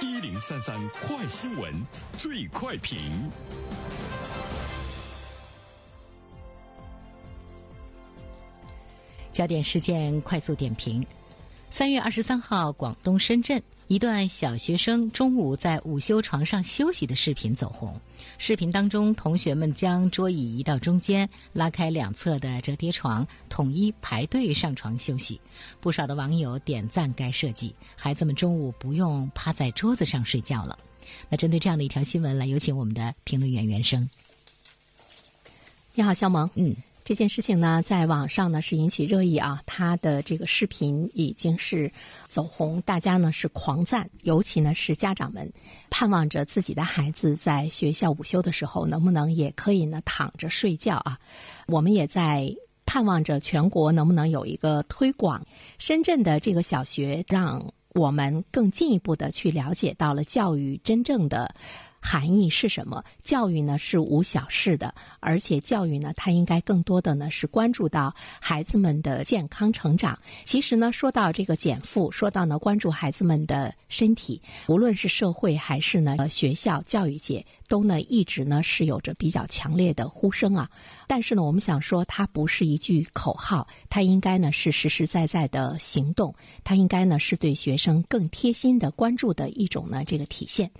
一零三三快新闻，最快评。焦点事件快速点评：三月二十三号，广东深圳一段小学生中午在午休床上休息的视频走红。视频当中，同学们将桌椅移到中间，拉开两侧的折叠床，统一排队上床休息。不少的网友点赞该设计，孩子们中午不用趴在桌子上睡觉了。那针对这样的一条新闻，来有请我们的评论员袁生。你好，肖萌。嗯。这件事情呢，在网上呢是引起热议啊，他的这个视频已经是走红，大家呢是狂赞，尤其呢是家长们盼望着自己的孩子在学校午休的时候，能不能也可以呢躺着睡觉啊？我们也在盼望着全国能不能有一个推广，深圳的这个小学，让我们更进一步的去了解到了教育真正的。含义是什么？教育呢是无小事的，而且教育呢，它应该更多的呢是关注到孩子们的健康成长。其实呢，说到这个减负，说到呢关注孩子们的身体，无论是社会还是呢学校教育界，都呢一直呢是有着比较强烈的呼声啊。但是呢，我们想说，它不是一句口号，它应该呢是实实在在的行动，它应该呢是对学生更贴心的关注的一种呢这个体现。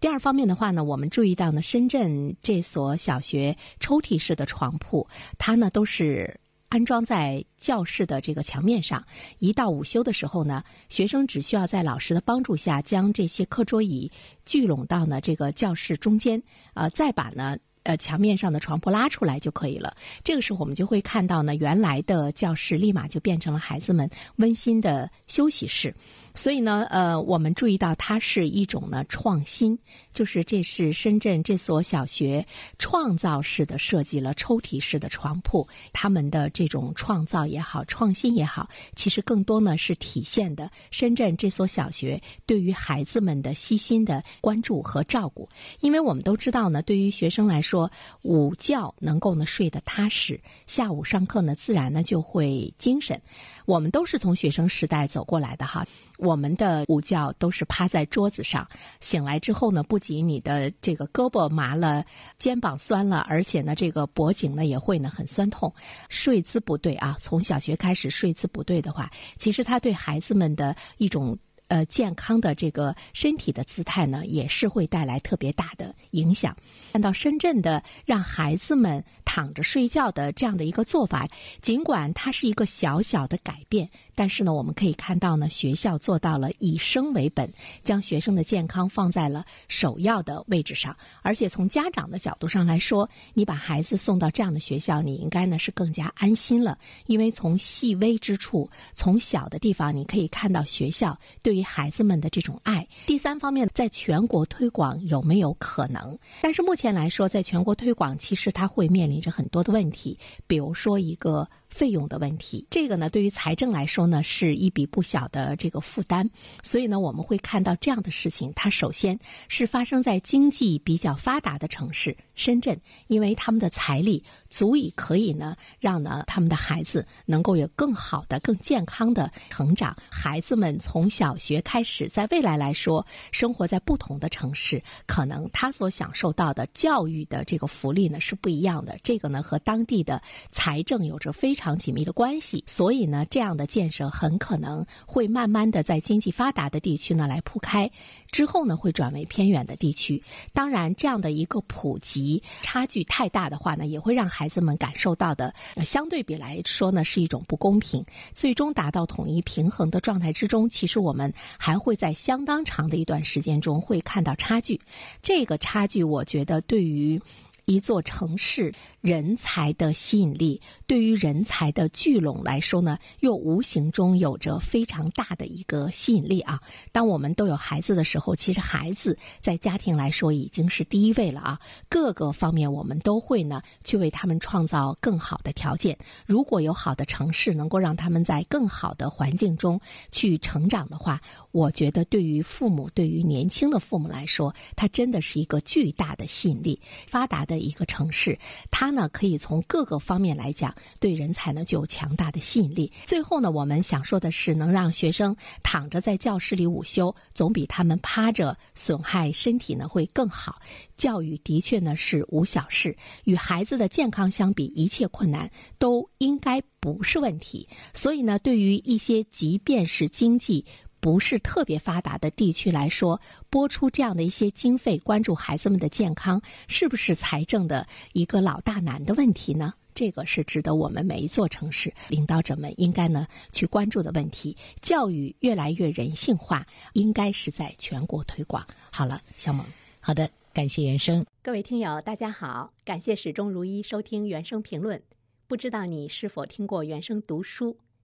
第二方面的话。话呢我们注意到呢，深圳这所小学抽屉式的床铺，它呢都是安装在教室的这个墙面上。一到午休的时候呢，学生只需要在老师的帮助下，将这些课桌椅聚拢到呢这个教室中间，呃，再把呢呃墙面上的床铺拉出来就可以了。这个时候我们就会看到呢，原来的教室立马就变成了孩子们温馨的休息室。所以呢，呃，我们注意到它是一种呢创新，就是这是深圳这所小学创造式的设计了抽屉式的床铺，他们的这种创造也好，创新也好，其实更多呢是体现的深圳这所小学对于孩子们的细心的关注和照顾。因为我们都知道呢，对于学生来说，午觉能够呢睡得踏实，下午上课呢自然呢就会精神。我们都是从学生时代走过来的哈，我们的午觉都是趴在桌子上，醒来之后呢，不仅你的这个胳膊麻了，肩膀酸了，而且呢，这个脖颈呢也会呢很酸痛。睡姿不对啊，从小学开始睡姿不对的话，其实他对孩子们的一种。呃，健康的这个身体的姿态呢，也是会带来特别大的影响。看到深圳的让孩子们躺着睡觉的这样的一个做法，尽管它是一个小小的改变，但是呢，我们可以看到呢，学校做到了以生为本，将学生的健康放在了首要的位置上。而且从家长的角度上来说，你把孩子送到这样的学校，你应该呢是更加安心了，因为从细微之处，从小的地方，你可以看到学校对。于孩子们的这种爱，第三方面，在全国推广有没有可能？但是目前来说，在全国推广，其实它会面临着很多的问题，比如说一个。费用的问题，这个呢，对于财政来说呢，是一笔不小的这个负担。所以呢，我们会看到这样的事情，它首先是发生在经济比较发达的城市深圳，因为他们的财力足以可以呢，让呢他们的孩子能够有更好的、更健康的成长。孩子们从小学开始，在未来来说，生活在不同的城市，可能他所享受到的教育的这个福利呢是不一样的。这个呢，和当地的财政有着非常。常紧密的关系，所以呢，这样的建设很可能会慢慢的在经济发达的地区呢来铺开，之后呢会转为偏远的地区。当然，这样的一个普及差距太大的话呢，也会让孩子们感受到的相对比来说呢是一种不公平。最终达到统一平衡的状态之中，其实我们还会在相当长的一段时间中会看到差距。这个差距，我觉得对于。一座城市人才的吸引力，对于人才的聚拢来说呢，又无形中有着非常大的一个吸引力啊。当我们都有孩子的时候，其实孩子在家庭来说已经是第一位了啊。各个方面我们都会呢去为他们创造更好的条件。如果有好的城市能够让他们在更好的环境中去成长的话，我觉得对于父母，对于年轻的父母来说，它真的是一个巨大的吸引力。发达的。的一个城市，它呢可以从各个方面来讲，对人才呢就有强大的吸引力。最后呢，我们想说的是，能让学生躺着在教室里午休，总比他们趴着损害身体呢会更好。教育的确呢是无小事，与孩子的健康相比，一切困难都应该不是问题。所以呢，对于一些即便是经济不是特别发达的地区来说，拨出这样的一些经费，关注孩子们的健康，是不是财政的一个老大难的问题呢？这个是值得我们每一座城市领导者们应该呢去关注的问题。教育越来越人性化，应该是在全国推广。好了，小萌，好的。感谢原生，各位听友，大家好，感谢始终如一收听原声评论。不知道你是否听过原声读书？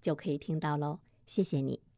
就可以听到喽。谢谢你。